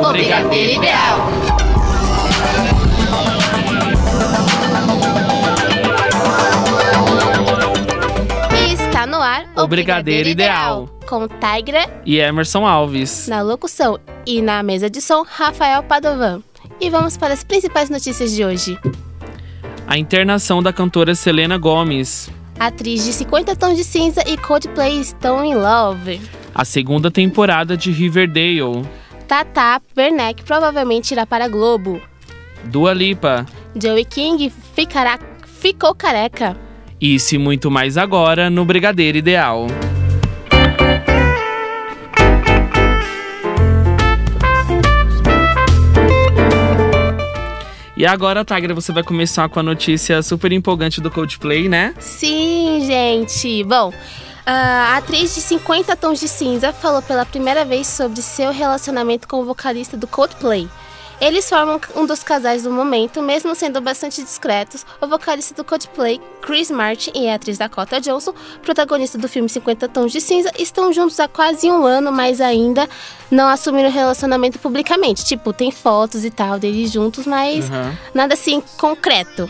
O Brigadeiro Ideal. E está no ar O Brigadeiro Ideal. Com Tigra E Emerson Alves. na locução e na mesa de som, Rafael Padovan. E vamos para as principais notícias de hoje. A internação da cantora Selena Gomes. Atriz de 50 Tons de Cinza e Coldplay estão em love. A segunda temporada de Riverdale. Tata Werneck provavelmente irá para a Globo. Dua Lipa. Joey King ficará, ficou careca. Isso e muito mais agora no Brigadeiro Ideal. E agora, Tigra, você vai começar com a notícia super empolgante do Coldplay, né? Sim, gente. Bom, a atriz de 50 Tons de Cinza falou pela primeira vez sobre seu relacionamento com o vocalista do Coldplay. Eles formam um dos casais do momento, mesmo sendo bastante discretos. O vocalista do Coldplay, Chris Martin, e a atriz Dakota Johnson, protagonista do filme 50 Tons de Cinza, estão juntos há quase um ano, mas ainda não assumiram relacionamento publicamente. Tipo, tem fotos e tal deles juntos, mas Aham. nada assim concreto.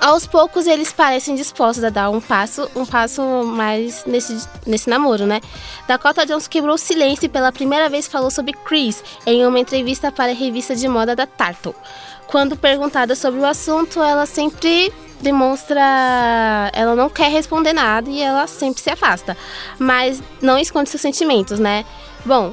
Aos poucos eles parecem dispostos a dar um passo, um passo mais nesse, nesse namoro, né? Dakota Johnson quebrou o silêncio e pela primeira vez falou sobre Chris em uma entrevista para a revista de moda da Tartle. Quando perguntada sobre o assunto, ela sempre demonstra, ela não quer responder nada e ela sempre se afasta, mas não esconde seus sentimentos, né? Bom,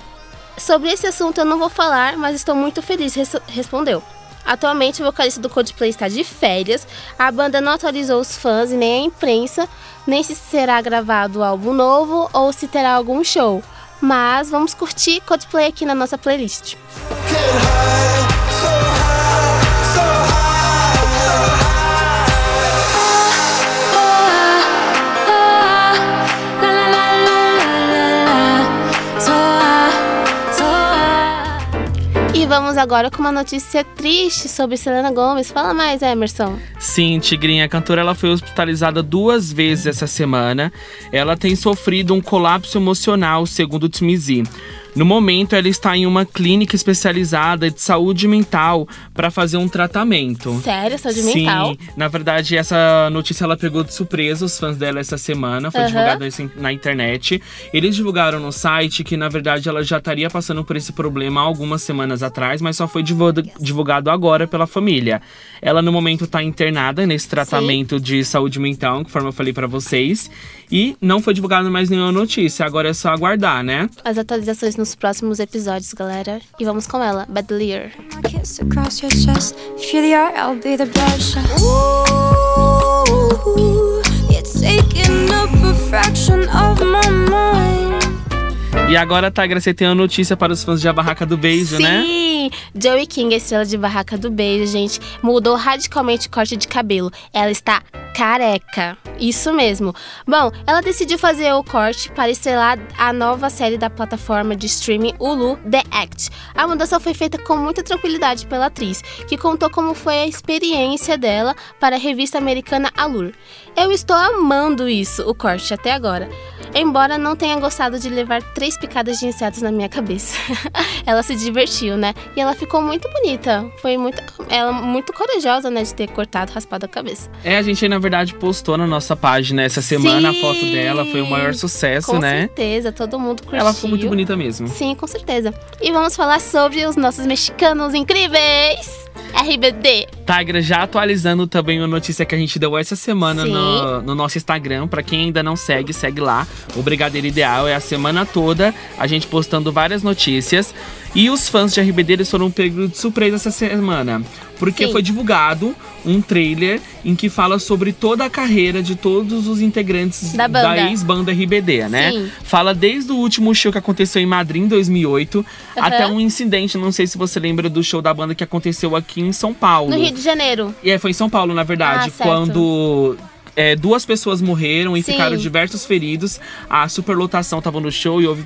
sobre esse assunto eu não vou falar, mas estou muito feliz, res- respondeu. Atualmente, o vocalista do Coldplay está de férias. A banda não atualizou os fãs e nem a imprensa, nem se será gravado álbum novo ou se terá algum show. Mas vamos curtir Coldplay aqui na nossa playlist. Vamos agora com uma notícia triste sobre Selena Gomez. Fala mais, Emerson. Sim, Tigrinha, a cantora ela foi hospitalizada duas vezes essa semana. Ela tem sofrido um colapso emocional, segundo o TMZ. No momento, ela está em uma clínica especializada de saúde mental para fazer um tratamento. Sério, saúde Sim, mental? na verdade, essa notícia ela pegou de surpresa os fãs dela essa semana. Foi Aham. divulgada na internet. Eles divulgaram no site que, na verdade, ela já estaria passando por esse problema há algumas semanas atrás, mas só foi divulgado, agora pela família. Ela, no momento, está internada nesse tratamento de saúde mental, conforme eu falei para vocês. E não foi divulgada mais nenhuma notícia. Agora é só aguardar, né? As atualizações nos próximos episódios, galera. E vamos com ela, Badlier. E agora, Tigra, você tem uma notícia para os fãs de A Barraca do Beijo, né? Sim! Joey King, a estrela de Barraca do Beijo, gente, mudou radicalmente o corte de cabelo. Ela está careca. Isso mesmo. Bom, ela decidiu fazer o corte para estrelar a nova série da plataforma de streaming Hulu, The Act. A mudança foi feita com muita tranquilidade pela atriz, que contou como foi a experiência dela para a revista americana Allure. Eu estou amando isso, o corte até agora. Embora não tenha gostado de levar três picadas de insetos na minha cabeça. ela se divertiu, né? E ela ficou muito bonita. Foi muito. Ela muito corajosa, né? De ter cortado, raspado a cabeça. É, a gente na verdade postou na nossa página essa semana a foto dela, foi o maior sucesso, Com né? certeza, todo mundo curtiu. Ela ficou muito bonita mesmo. Sim, com certeza. E vamos falar sobre os nossos mexicanos incríveis. RBD. Tigra já atualizando também a notícia que a gente deu essa semana no, no nosso Instagram. Pra quem ainda não segue, segue lá. O Brigadeiro Ideal é a semana toda a gente postando várias notícias. E os fãs de RBD eles foram pegos de surpresa essa semana. Porque Sim. foi divulgado um trailer em que fala sobre toda a carreira de todos os integrantes Da banda. ex-banda RBD, né? Sim. Fala desde o último show que aconteceu em Madrid em 2008 Aham. até um incidente, não sei se você lembra do show da banda que aconteceu aqui em São Paulo. No Rio de Janeiro. E é, foi em São Paulo, na verdade, Ah, quando é, duas pessoas morreram e Sim. ficaram diversos feridos. A superlotação tava no show e houve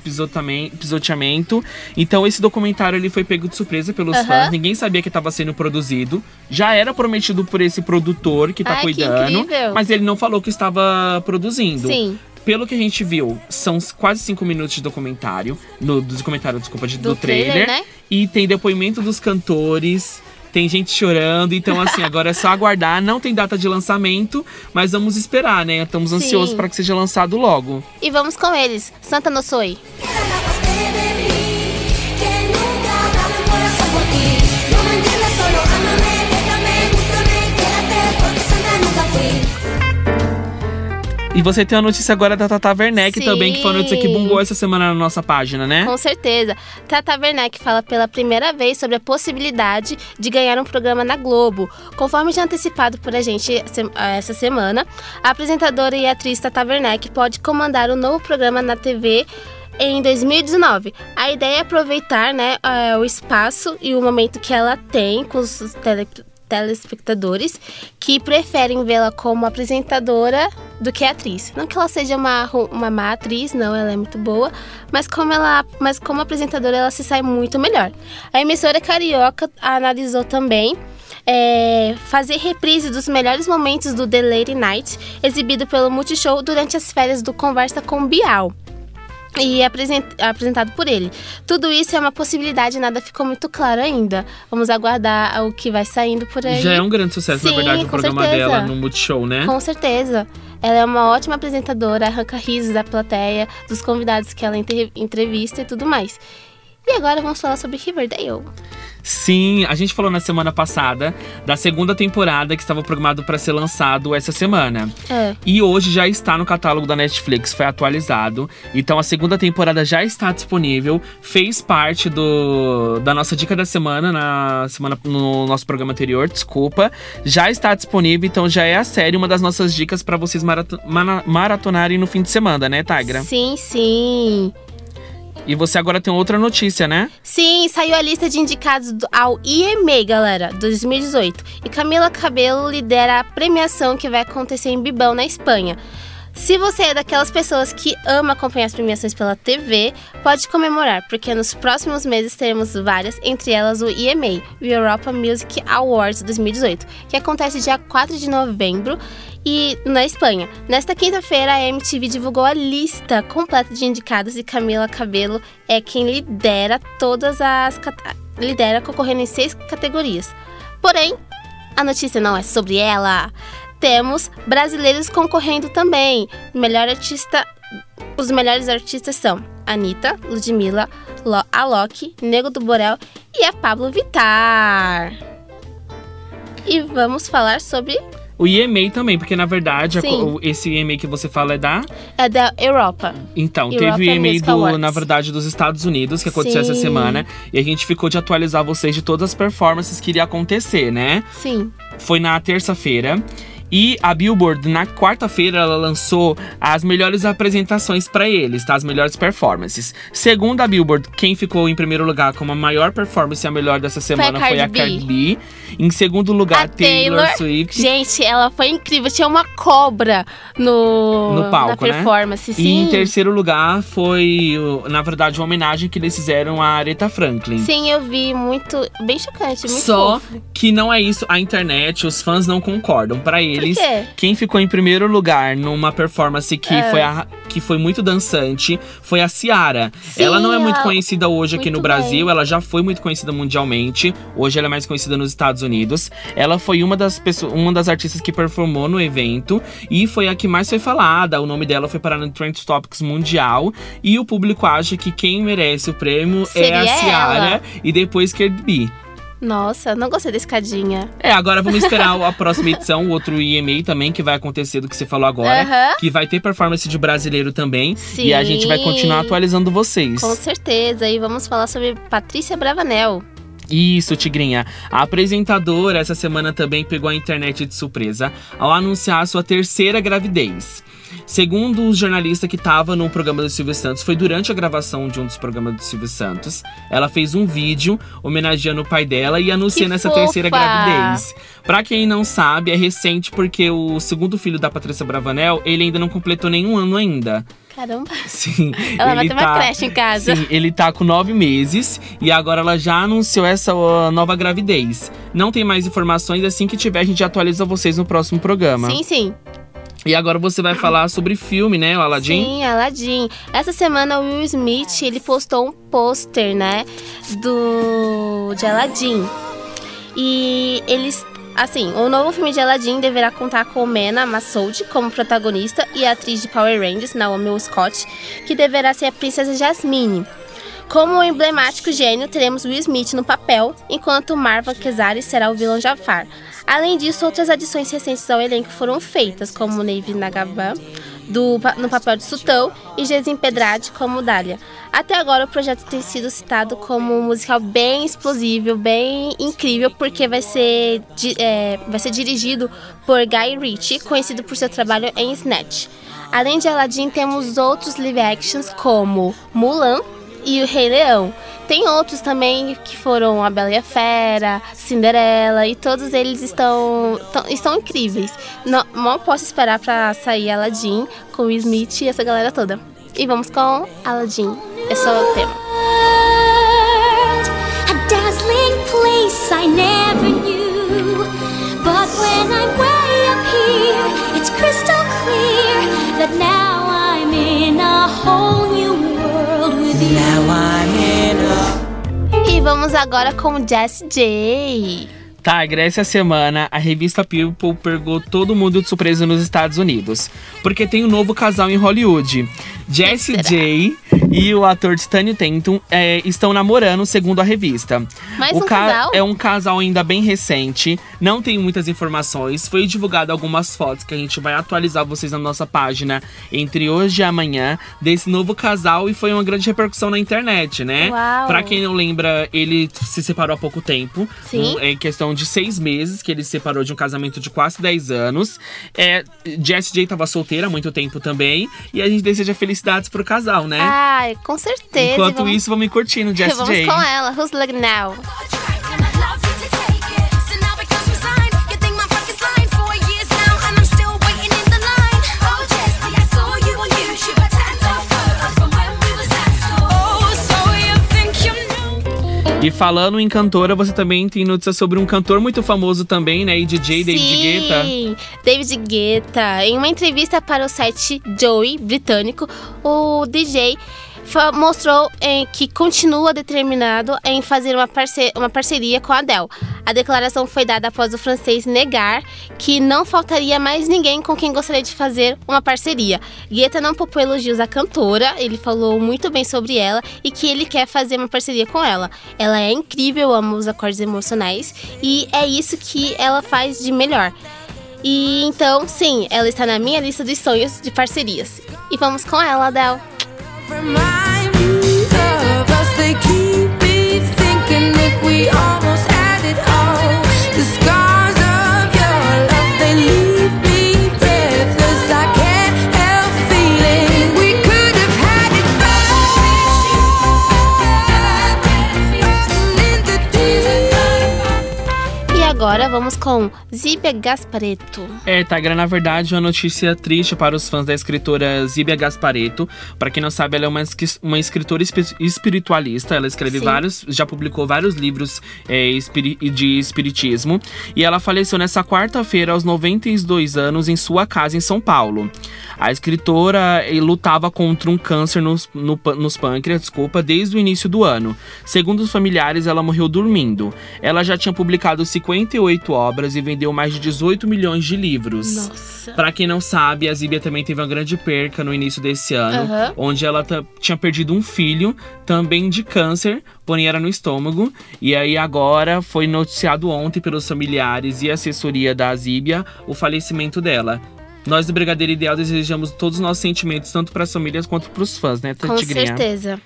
pisoteamento. Então esse documentário ele foi pego de surpresa pelos fãs. Ninguém sabia que estava sendo produzido. Já era prometido por esse produtor que tá que cuidando, incrível. mas ele não falou que estava produzindo. Sim. pelo que a gente viu, são quase cinco minutos de documentário. No, do documentário, desculpa, de, do, Do trailer. trailer, né? E tem depoimento dos cantores. Tem gente chorando, então assim, agora é só aguardar. Não tem data de lançamento, mas vamos esperar, né? Estamos Sim. ansiosos para que seja lançado logo. E vamos com eles. Santa no E você tem a notícia agora da Tata Werneck Sim. também, que foi uma notícia que bombou essa semana na nossa página, né? Com certeza. Tata Werneck fala pela primeira vez sobre a possibilidade de ganhar um programa na Globo. Conforme já antecipado por a gente se- essa semana, a apresentadora e atriz Tata Werneck pode comandar um novo programa na TV em 2019. A ideia é aproveitar né, eh, o espaço e o momento que ela tem com os tele- telespectadores que preferem vê-la como apresentadora do que atriz. Não que ela seja uma, uma má atriz, não, ela é muito boa, mas como ela, mas como apresentadora ela se sai muito melhor. A emissora carioca analisou também é, fazer reprise dos melhores momentos do The Late Night, exibido pelo Multishow durante as férias do Conversa com Bial. E apresent- apresentado por ele. Tudo isso é uma possibilidade, nada ficou muito claro ainda. Vamos aguardar o que vai saindo por aí. Já é um grande sucesso, na Sim, verdade, o programa certeza. dela no Multishow, né? Com certeza. Ela é uma ótima apresentadora, arranca risos da plateia, dos convidados que ela entre- entrevista e tudo mais. E agora vamos falar sobre Riverdale. Sim, a gente falou na semana passada da segunda temporada que estava programado para ser lançado essa semana. É. E hoje já está no catálogo da Netflix, foi atualizado. Então a segunda temporada já está disponível, fez parte do, da nossa dica da semana na semana no nosso programa anterior, desculpa. Já está disponível, então já é a série uma das nossas dicas para vocês maratonarem no fim de semana, né, Tigra? Sim, sim. E você agora tem outra notícia, né? Sim, saiu a lista de indicados do- ao IMA, galera, 2018. E Camila Cabello lidera a premiação que vai acontecer em Bibão, na Espanha. Se você é daquelas pessoas que ama acompanhar as premiações pela TV, pode comemorar, porque nos próximos meses teremos várias, entre elas o EMA, o Europa Music Awards 2018, que acontece dia 4 de novembro e na Espanha. Nesta quinta-feira, a MTV divulgou a lista completa de indicados e Camila Cabello é quem lidera todas as lidera concorrendo em seis categorias. Porém, a notícia não é sobre ela. Temos brasileiros concorrendo também. Melhor artista. Os melhores artistas são Anitta, Ludmilla, Lo- Alok, Nego do Borel e a Pablo Vittar. E vamos falar sobre O EMA também, porque na verdade a esse EMA que você fala é da. a da Europa. Então, European teve o EMA do, Awards. na verdade, dos Estados Unidos, que aconteceu essa Sim. semana. E a gente ficou de atualizar vocês de todas as performances que iria acontecer, né? Sim. Foi na terça-feira. E a Billboard, na quarta-feira, ela lançou as melhores apresentações pra eles, tá? As melhores performances. Segundo a Billboard, quem ficou em primeiro lugar como a maior performance e a melhor dessa semana foi a, Cardi B. Em segundo lugar, A Taylor, Taylor. Swift. Gente, ela foi incrível. Tinha uma cobra no, No palco, na né? performance. E Sim. em terceiro lugar foi, na verdade, uma homenagem que eles fizeram a Aretha Franklin. Sim, eu vi muito. Bem chocante, muito Só fofo. que não é isso, a internet, os fãs não concordam. Pra eles, quê? quem ficou em primeiro lugar numa performance que, É. foi, a- que foi muito dançante foi a Ciara. Sim, ela não é muito conhecida hoje aqui muito no Brasil, bem. ela já foi muito conhecida mundialmente. Hoje ela é mais conhecida nos Estados Unidos. Ela foi uma das pessoas, uma das artistas que performou no evento e foi a que mais foi falada. O nome dela foi parar no Trend Topics mundial e o público acha que quem merece o prêmio é Seria a Ciara ela. e depois Cardi B. Nossa, não gostei da escadinha. É, agora vamos esperar a próxima edição, o outro EMA também, que vai acontecer do que você falou agora. Que vai ter performance de brasileiro também. Sim. E a gente vai continuar atualizando vocês. Com certeza. E vamos falar sobre Patrícia Bravanel. Isso, Tigrinha. A apresentadora essa semana também pegou a internet de surpresa ao anunciar a sua terceira gravidez. Segundo os jornalistas que estava no programa do Silvio Santos, foi durante a gravação de um dos programas do Silvio Santos. Ela fez um vídeo homenageando o pai dela e anunciando essa terceira gravidez. Pra quem não sabe, é recente porque o segundo filho da Patrícia Bravanel, ele ainda não completou nenhum ano ainda. Caramba. Sim. Ela vai ter uma creche em casa. Sim, ele tá com nove meses e agora ela já anunciou essa nova gravidez. Não tem mais informações, assim que tiver, a gente atualiza vocês no próximo programa. Sim, sim. E agora você vai falar sobre filme, né, o Aladdin? Sim, Aladdin. Essa semana o Will Smith, ele postou um pôster, né, do de Aladdin. E eles Assim, o novo filme de Aladdin deverá contar com Mena Massoud como protagonista e a atriz de Power Rangers, Naomi Scott, que deverá ser a princesa Jasmine. Como o emblemático gênio, teremos Will Smith no papel, enquanto Marva Kesari será o vilão Jafar. Além disso, outras adições recentes ao elenco foram feitas, como Navy Nagaban do, no papel de Sultão e Gezim Pedrade como Dália. Até agora, o projeto tem sido citado como um musical bem explosivo, bem incrível, porque vai ser, é, vai ser dirigido por Guy Ritchie, conhecido por seu trabalho em Snatch. Além de Aladdin, temos outros live actions como Mulan e o Rei Leão. Tem outros também que foram A Bela e a Fera, Cinderela, e todos eles estão, tão- estão incríveis. Não, mal posso esperar pra sair Aladdin com o Smith e essa galera toda. E vamos com Aladdin. É só o tema. A dazzling place I never knew. But when I'm way up here, it's crystal clear that now I'm in a whole new world. E vamos agora com Jess J. Tá, essa semana a revista People pegou todo mundo de surpresa nos Estados Unidos. Porque tem um novo casal em Hollywood. Jessie será? J e o ator Stanley Tatum é, estão namorando, segundo a revista. Mais o um ca- casal? É um casal ainda bem recente, não tem muitas informações. Foi divulgado algumas fotos que a gente vai atualizar vocês na nossa página entre hoje e amanhã desse novo casal e foi uma grande repercussão na internet, né? Uau. Pra quem não lembra, ele se separou há pouco tempo. Sim. Um- em questão de seis meses que ele se separou de um casamento de quase 10 anos. É, Jessie J tava solteira há muito tempo também. E a gente deseja felicidades pro casal, né? Ai, com certeza. Enquanto vamos, isso, vamos curtindo Jessie vamos J. com ela. Who's Love Now? E falando em cantora, você também tem notícia sobre um cantor muito famoso também, né? E DJ David Guetta. Sim, David Guetta. Em uma entrevista para o site Joey britânico, o DJ mostrou em que continua determinado em fazer uma, uma parceria com a Adele. A declaração foi dada após o francês negar que não faltaria mais ninguém com quem gostaria de fazer uma parceria. Guetta não poupou elogios à cantora, ele falou muito bem sobre ela e que ele quer fazer uma parceria com ela. Ela é incrível, ama os acordes emocionais e é isso que ela faz de melhor. E então, sim, ela está na minha lista dos sonhos de parcerias. E vamos com ela, Adele. Remind me of us. They keep me thinking if we almost agora vamos com Zíbia Gaspareto. É, Tagra, na verdade, uma notícia triste para os fãs da escritora Zíbia Gaspareto. Para quem não sabe, ela é uma, uma escritora espi- espiritualista. Ela escreve Sim. vários, já publicou vários livros é, de espiritismo. E ela faleceu nessa quarta-feira, aos 92 anos, em sua casa em São Paulo. A escritora eh, lutava contra um câncer nos, no nos pâncreas, desculpa, desde o início do ano. Segundo os familiares, ela morreu dormindo. Ela já tinha publicado 58 obras e vendeu mais de 18 milhões de livros. Nossa. Pra quem não sabe, a Zíbia também teve uma grande perca no início desse ano, onde ela tinha perdido um filho, também de câncer, porém era no estômago. E aí agora foi noticiado ontem pelos familiares e assessoria da Zíbia o falecimento dela. Nós do Brigadeiro Ideal desejamos todos os nossos sentimentos, tanto pras famílias quanto pros fãs, né, Com Tigrinha? certeza.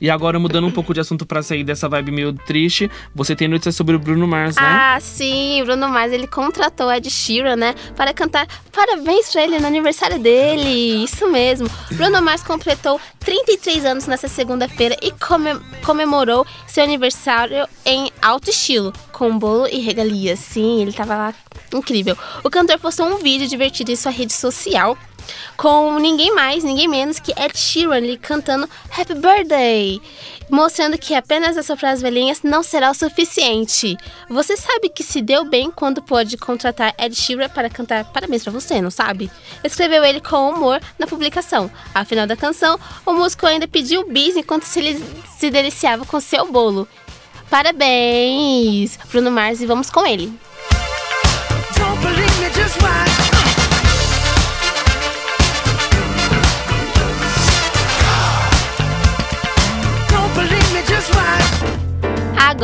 E agora, mudando um pouco de assunto pra sair dessa vibe meio triste, você tem notícia sobre o Bruno Mars, né? Ah, sim, Bruno Mars, ele contratou Ed Sheeran, né, para cantar parabéns pra ele no aniversário dele. Isso mesmo. Bruno Mars completou 33 anos nessa segunda-feira e come- comemorou seu aniversário em alto estilo, com bolo e regalias. Sim, ele tava lá incrível. O cantor postou um vídeo divertido em sua rede social Com ninguém mais, ninguém menos que Ed Sheeran ali cantando Happy Birthday, mostrando que apenas assoprar as velhinhas não será o suficiente. Você sabe que se deu bem quando pôde contratar Ed Sheeran para cantar parabéns pra você, não sabe? Escreveu ele com humor na publicação. Ao final da canção, o músico ainda pediu bis enquanto se, ele se deliciava com seu bolo. Parabéns, Bruno Mars, e vamos com ele. Don't believe me, just watch.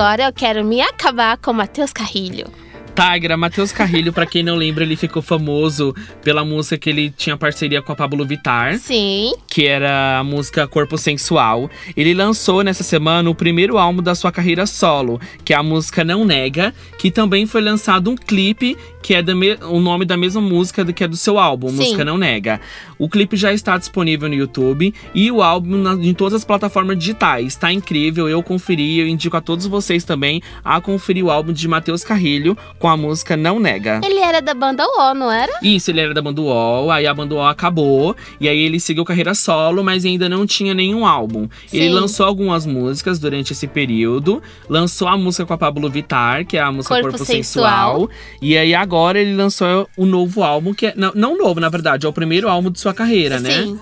Agora eu quero me acabar com Matheus Carrilho. Tigra, Matheus Carrilho, pra quem não lembra, ele ficou famoso pela música que ele tinha parceria com a Pablo Vittar. Sim, que era a música Corpo Sensual. Ele lançou nessa semana o primeiro álbum da sua carreira solo, que é a música Não Nega, que também foi lançado um clipe que é o nome da mesma música do que é do seu álbum, Sim. Música Não Nega. O clipe já está disponível no YouTube e o álbum na- em todas as plataformas digitais. Tá incrível, eu conferi, eu indico a todos vocês também a conferir o álbum de Matheus Carrilho com a música Não Nega. ele era da banda O, não era? Isso, ele era da banda UOL, aí a banda UOL acabou, e aí ele seguiu carreira solo, mas ainda não tinha nenhum álbum. Ele Sim. lançou algumas músicas durante esse período, lançou a música com a Pablo Vittar, que é a música Corpo Corpo, Sensual. Sensual, e aí agora ele lançou o novo álbum, que é, não, não novo, na verdade, é o primeiro álbum de sua carreira, né? Sim.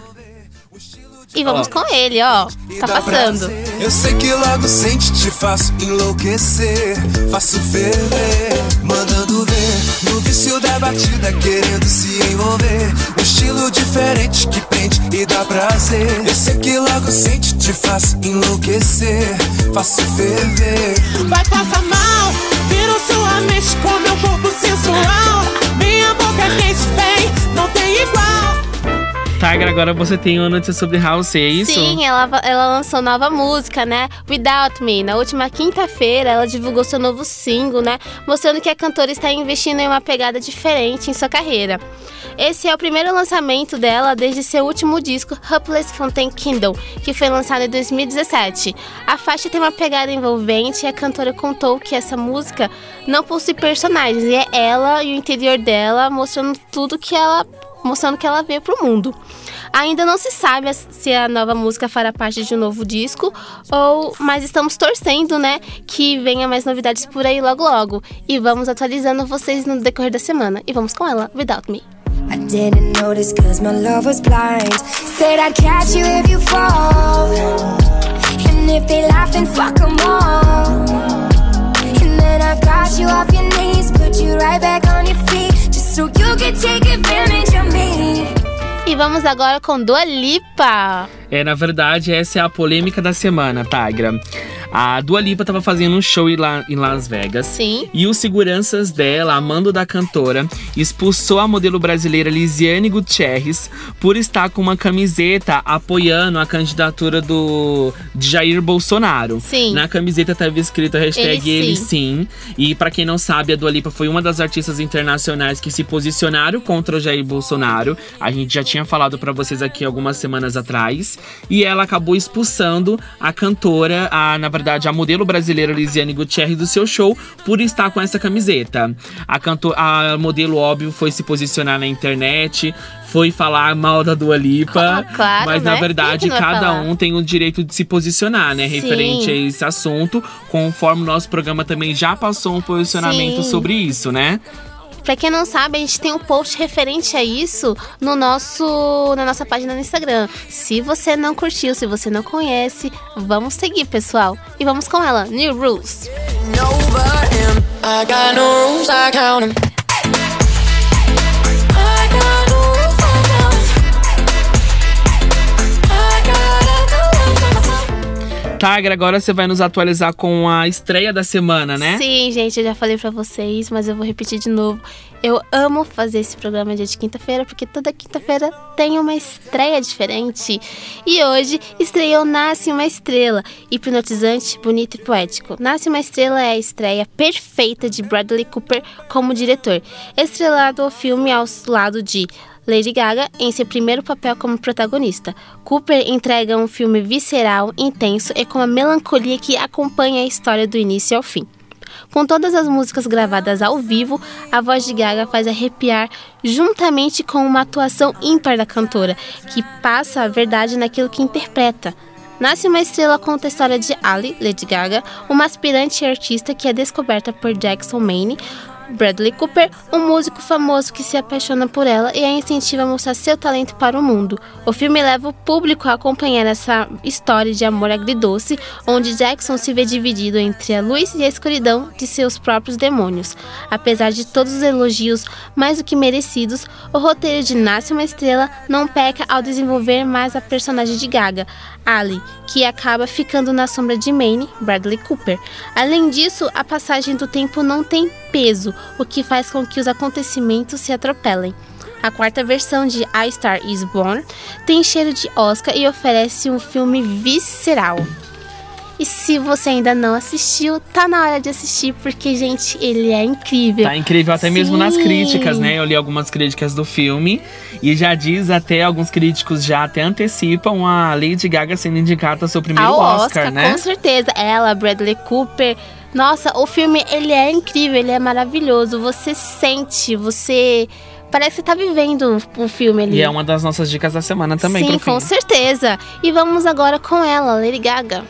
E vamos Ó. com ele, ó. Tá passando. Eu sei que logo sente, te faço enlouquecer. Faço ferver, mandando ver. No vício da batida, querendo se envolver. Um estilo diferente que prende e dá prazer. Eu sei que logo sente, te faço enlouquecer. Faço ferver. Vai passar mal, vira sua mente com meu corpo sensual. Minha boca é quente, vem, não tem igual. Tiger, agora você tem uma notícia sobre House, é isso? Sim, ela, ela lançou nova música, né? Without Me. Na última quinta-feira, ela divulgou seu novo single, né? Mostrando que a cantora está investindo em uma pegada diferente em sua carreira. Esse é o primeiro lançamento dela desde seu último disco, Hopeless Fountain Kingdom, que foi lançado em 2017. A faixa tem uma pegada envolvente e a cantora contou que essa música não possui personagens, e é ela e o interior dela mostrando tudo que ela mostrando que ela veio pro mundo. Ainda não se sabe se a nova música fará parte de um novo disco ou mas estamos torcendo, né, que venha mais novidades por aí logo logo e vamos atualizando vocês no decorrer da semana. E vamos com ela, Without Me. I didn't notice cause my love was blind. Said I'd catch you if you fall. And if they laugh, then fuck them all. And then I got you off your knees, put you right back on your feet. E vamos agora com Dua Lipa. É, na verdade, essa é a polêmica da semana, Tigra. A Dua Lipa tava fazendo um show em La- em Las Vegas. Sim. E os seguranças dela, a mando da cantora, expulsou a modelo brasileira Lisiane Gutierrez por estar com uma camiseta apoiando a candidatura do Jair Bolsonaro. Sim. Na camiseta tava escrito a hashtag Ele ele sim. sim. E pra quem não sabe, a Dua Lipa foi uma das artistas internacionais que se posicionaram contra o Jair Bolsonaro. A gente já tinha falado pra vocês aqui algumas semanas atrás. E ela acabou expulsando a cantora, a, na verdade, a modelo brasileira Lisiane Gutierrez do seu show por estar com essa camiseta. A, cantor, a modelo, óbvio, foi se posicionar na internet, foi falar mal da Dua Lipa. Ah, claro, mas né? na verdade, cada falar? um tem o direito de se posicionar, né? Sim. Referente a esse assunto, conforme o nosso programa também já passou um posicionamento Sim. sobre isso, né? Pra quem não sabe, a gente tem um post referente a isso no nosso, na nossa página no Instagram. Se você não curtiu, se você não conhece, vamos seguir, pessoal. E vamos com ela, New Rules. Tiger, agora você vai nos atualizar com a estreia da semana, né? Sim, gente, eu já falei pra vocês, mas eu vou repetir de novo. Eu amo fazer esse programa dia de quinta-feira, porque toda quinta-feira tem uma estreia diferente. E hoje estreou Nasce uma Estrela, hipnotizante, bonito e poético. Nasce uma Estrela é a estreia perfeita de Bradley Cooper como diretor, estrelado o filme ao lado de Lady Gaga em seu primeiro papel como protagonista. Cooper entrega um filme visceral, intenso e com uma melancolia que acompanha a história do início ao fim. Com todas as músicas gravadas ao vivo, a voz de Gaga faz arrepiar juntamente com uma atuação ímpar da cantora, que passa a verdade naquilo que interpreta. Nasce uma estrela conta a história de Ali, Lady Gaga, uma aspirante artista que é descoberta por Jackson Maine, Bradley Cooper, um músico famoso que se apaixona por ela e a incentiva a mostrar seu talento para o mundo. O filme leva o público a acompanhar essa história de amor agridoce, onde Jackson se vê dividido entre a luz e a escuridão de seus próprios demônios. Apesar de todos os elogios mais do que merecidos, o roteiro de Nasce uma Estrela não peca ao desenvolver mais a personagem de Gaga, Ali, que acaba ficando na sombra de Maine, Bradley Cooper. Além disso, a passagem do tempo não tem peso, o que faz com que os acontecimentos se atropelem. A quarta versão de A Star Is Born tem cheiro de Oscar e oferece um filme visceral. E se você ainda não assistiu, tá na hora de assistir, porque, gente, ele é incrível. Tá incrível até mesmo nas Sim. críticas, né? Eu li algumas críticas do filme e já diz até, alguns críticos já até antecipam a Lady Gaga sendo indicada ao seu primeiro Ao Oscar, Oscar, né? com certeza. Ela, Bradley Cooper. Nossa, o filme, ele é incrível, ele é maravilhoso. Você sente, você... Parece que você tá vivendo o filme ali. E é uma das nossas dicas da semana também Sim, com certeza. E vamos agora com ela, Lady Gaga.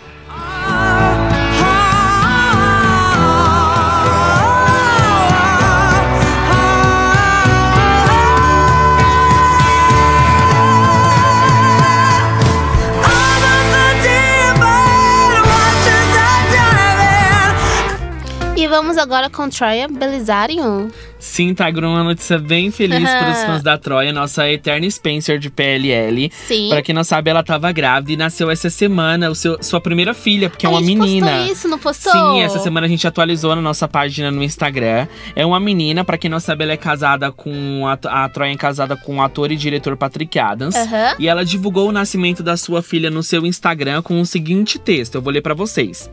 E vamos agora com Troia Belizarium. Sim, tá agora uma notícia bem feliz para os fãs da Troia, nossa eterna Spencer de PLL. Sim. Pra quem não sabe, ela tava grávida e nasceu essa semana o seu, sua primeira filha, porque é uma a gente menina. postou isso, não postou? Sim, essa semana a gente atualizou na nossa página no Instagram. É uma menina, pra quem não sabe, ela é casada com. A, a Troia é casada com o ator e diretor Patrick Adams. Aham. E ela divulgou o nascimento da sua filha no seu Instagram com o seguinte texto: eu vou ler pra vocês.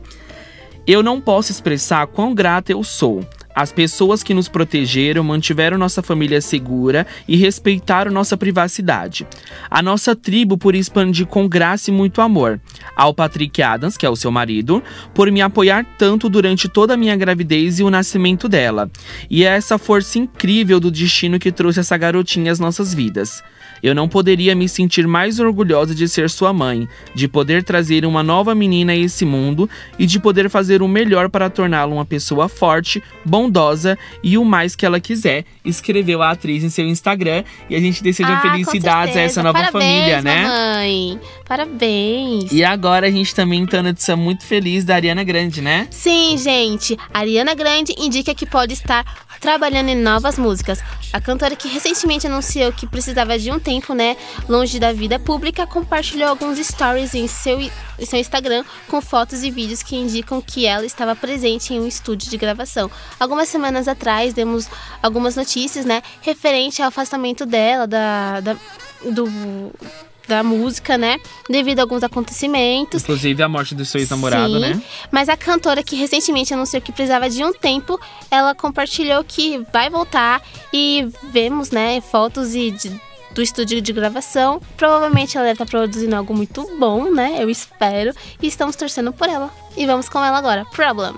Eu não posso expressar quão grata eu sou. As pessoas que nos protegeram, mantiveram nossa família segura e respeitaram nossa privacidade. A nossa tribo por expandir com graça e muito amor. Ao Patrick Adams, que é o seu marido, por me apoiar tanto durante toda a minha gravidez e o nascimento dela. E é essa força incrível do destino que trouxe essa garotinha às nossas vidas. Eu não poderia me sentir mais orgulhosa de ser sua mãe, de poder trazer uma nova menina a esse mundo e de poder fazer o melhor para torná-la uma pessoa forte, bondosa e o mais que ela quiser, escreveu a atriz em seu Instagram. E a gente deseja Ah, felicidades a essa nova Parabéns, família, né? Mamãe. Parabéns. E agora a gente também tá na notícia muito feliz da Ariana Grande, né? Sim, gente. Ariana Grande indica que pode estar trabalhando em novas músicas. A cantora que recentemente anunciou que precisava de um tempo, né, longe da vida pública, compartilhou alguns stories em seu, em seu Instagram com fotos e vídeos que indicam que ela estava presente em um estúdio de gravação. Algumas semanas atrás demos algumas notícias, né, referente ao afastamento dela da, da do da música, né? Devido a alguns acontecimentos. Inclusive a morte do seu ex-namorado, né? Mas a cantora que recentemente anunciou que precisava de um tempo, ela compartilhou que vai voltar e vemos, né, fotos e de- do estúdio de gravação. Provavelmente ela deve estar produzindo algo muito bom, né? Eu espero. E estamos torcendo por ela. E vamos com ela agora. Problem.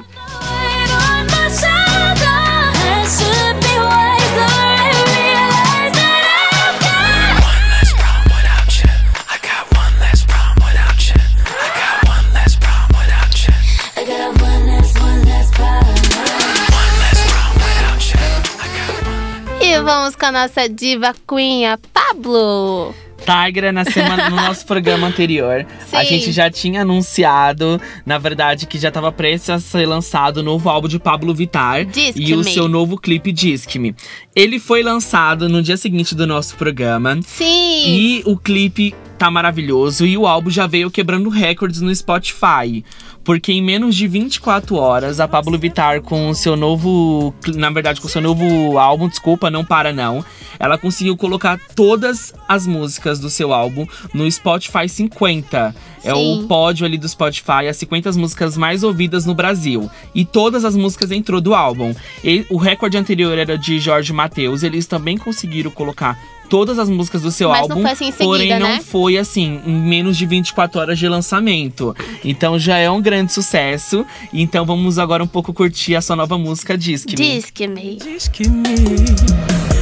E vamos com a nossa diva queen, a Pablo. Tigra na semana no nosso programa anterior. A Sim. gente já tinha anunciado, na verdade, que já estava prestes a ser lançado o novo álbum de Pablo Vittar Disque e o Me. seu novo clipe Disque-me. Ele foi lançado no dia seguinte do nosso programa Sim. e o clipe tá maravilhoso e o álbum já veio quebrando recordes no Spotify. Porque em menos de 24 horas, a Pablo Vittar com o seu novo. Na verdade, com o seu novo álbum, desculpa, não para não. Ela conseguiu colocar todas as músicas do seu álbum no Spotify 50. É Sim. o pódio ali do Spotify, as 50 músicas mais ouvidas no Brasil. E todas as músicas entrou do álbum. E o recorde anterior era de Jorge Mateus. Eles também conseguiram colocar todas as músicas do seu Mas álbum. não foi assim em seguida, porém, não né? foi assim, em menos de 24 horas de lançamento. Então já é um grande grande sucesso. Então vamos agora um pouco curtir a sua nova música Disque. Me. Diz que me. Diz que me.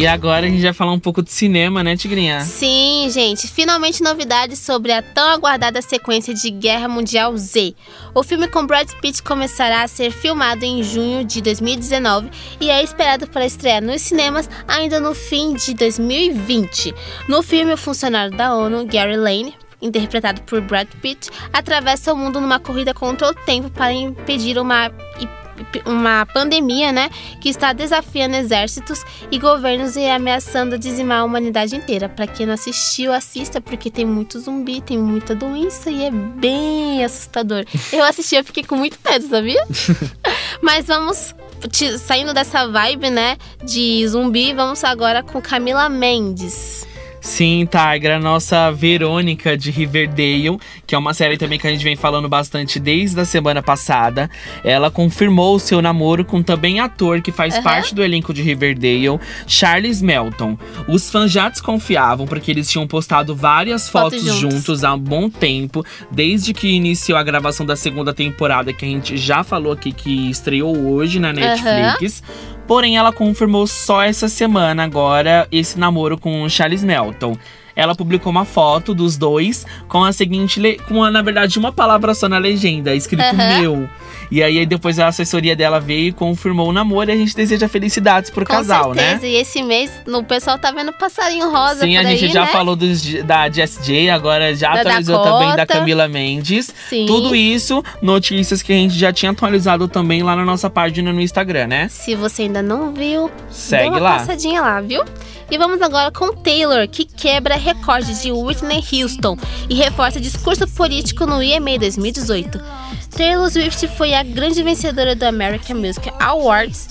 E agora a gente vai falar um pouco de cinema, né, Tigrinha? Sim, gente, finalmente novidades sobre a tão aguardada sequência de Guerra Mundial Z. O filme com Brad Pitt começará a ser filmado em junho de 2019 e é esperado para estrear nos cinemas ainda no fim de 2020. No filme, o funcionário da ONU, Gary Lane, interpretado por Brad Pitt, atravessa o mundo numa corrida contra o tempo para impedir uma uma pandemia, né, que está desafiando exércitos e governos e ameaçando dizimar a humanidade inteira. Para quem não assistiu, assista porque tem muito zumbi, tem muita doença e é bem assustador. Eu assisti, eu fiquei com muito medo, sabia? Mas vamos saindo dessa vibe, né, de zumbi, vamos agora com Camila Mendes. Sim, Tigra, a nossa Verônica de Riverdale, que é uma série também que a gente vem falando bastante desde a semana passada. Ela confirmou o seu namoro com também ator que faz Aham. parte do elenco de Riverdale, Charles Melton. Os fãs já desconfiavam porque eles tinham postado várias Fotos fotos, juntos. juntos há um bom tempo, desde que iniciou a gravação da segunda temporada, que a gente já falou aqui que estreou hoje na Netflix. Porém, ela confirmou só essa semana agora esse namoro com o Charles Melton. Ela publicou uma foto dos dois com a seguinte, com a, na verdade uma palavra só na legenda, escrito Aham. meu. E aí depois a assessoria dela veio e confirmou o namoro e a gente deseja felicidades pro Com casal, né? certeza. E esse mês o pessoal tá vendo passarinho rosa Sim, a gente aí, já né? falou dos, da Jess J, agora já Da atualizou Dakota. também da Camila Mendes. Sim. Tudo isso, notícias que a gente já tinha atualizado também lá na nossa página no Instagram, né? Se você ainda não viu, Segue uma lá. passadinha lá, viu? E vamos agora com Taylor, que quebra recorde de Whitney Houston e reforça discurso político no EMA 2018. Taylor Swift foi a grande vencedora do American Music Awards,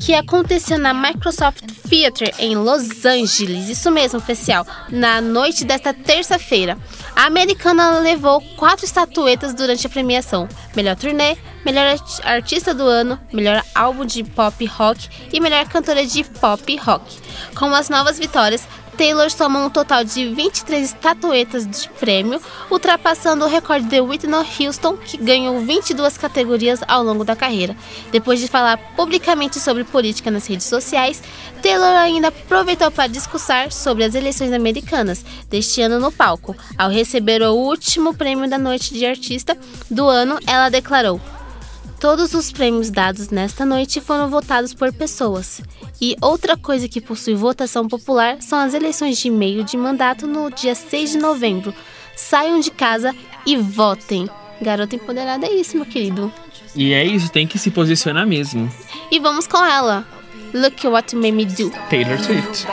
que aconteceu na Microsoft Theatre em Los Angeles. Isso mesmo, oficial. Na noite desta terça-feira, a americana levou quatro estatuetas durante a premiação: melhor turnê, melhor art- artista do ano, melhor álbum de pop rock e melhor cantora de pop rock. Com as novas vitórias, Taylor soma um total de 23 estatuetas de prêmio, ultrapassando o recorde de Whitney Houston, que ganhou 22 categorias ao longo da carreira. Depois de falar publicamente sobre política nas redes sociais, Taylor ainda aproveitou para discursar sobre as eleições americanas deste ano no palco. Ao receber o último prêmio da noite de artista do ano, ela declarou: Todos os prêmios dados nesta noite foram votados por pessoas. E outra coisa que possui votação popular são as eleições de meio de mandato no dia 6 de novembro. Saiam de casa e votem. Garota empoderada é isso, meu querido. E é isso, tem que se posicionar mesmo. E vamos com ela. Look what you made me do. Taylor Swift.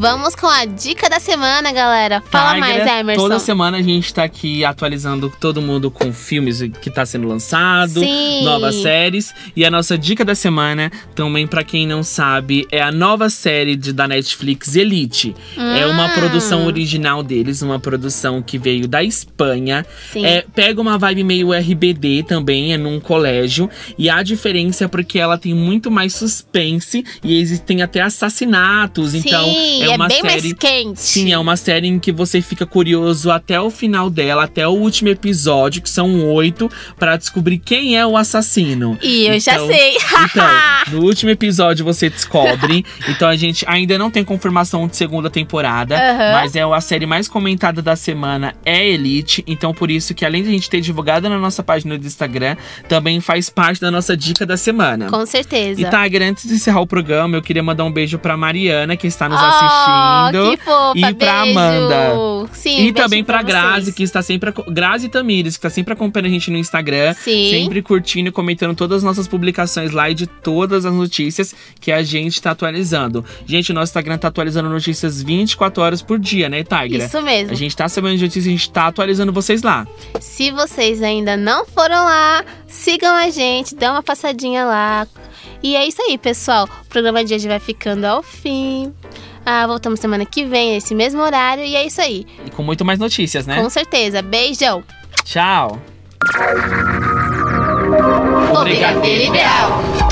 Vamos com a dica da semana, galera. Fala Tigra, mais, Emerson. Toda semana a gente tá aqui atualizando todo mundo com filmes que tá sendo lançado, Sim. novas séries. E a nossa dica da semana, também pra quem não sabe, é a nova série de- da Netflix Elite. É uma Hum. produção original deles, uma produção que veio da Espanha. Sim. É, pega uma vibe meio RBD também, é num colégio. E a diferença é porque ela tem muito mais suspense e existem até assassinatos. então Sim, é uma bem série. mais quente. Sim, é uma série em que você fica curioso até o final dela, até o último episódio, que são oito, pra descobrir quem é o assassino. E eu já Então- sei. Então, no último episódio você descobre. então a gente ainda não tem confirmação de segunda temporada, Aham. mas é a série mais comentada da semana é Elite. Então por isso que além de a gente ter divulgado na nossa página do Instagram, também faz parte da nossa dica da semana. Com certeza. E Tiger, antes de encerrar o programa, eu queria mandar um beijo pra Mariana, que está nos Oh, assistindo. Que fofa, e pra beijo. Amanda. Sim, E também pra vocês. Grazi, que está sempre. Grazi Tamires, que está sempre acompanhando a gente no Instagram. Sim. Sempre curtindo e comentando todas as nossas publicações lá e de todas as notícias que a gente tá atualizando. Gente, o nosso Instagram tá atualizando notícias 24 horas por dia, né, Tigra? Isso mesmo. A gente tá sabendo de notícias, a gente tá atualizando vocês lá. Se vocês ainda não foram lá, sigam a gente, dá uma passadinha lá. E é isso aí, pessoal. O programa de hoje vai ficando ao fim. Ah, voltamos semana que vem, esse mesmo horário. E é isso aí. E com muito mais notícias, né? Com certeza. Beijão. Tchau! O Brigadeiro Ideal.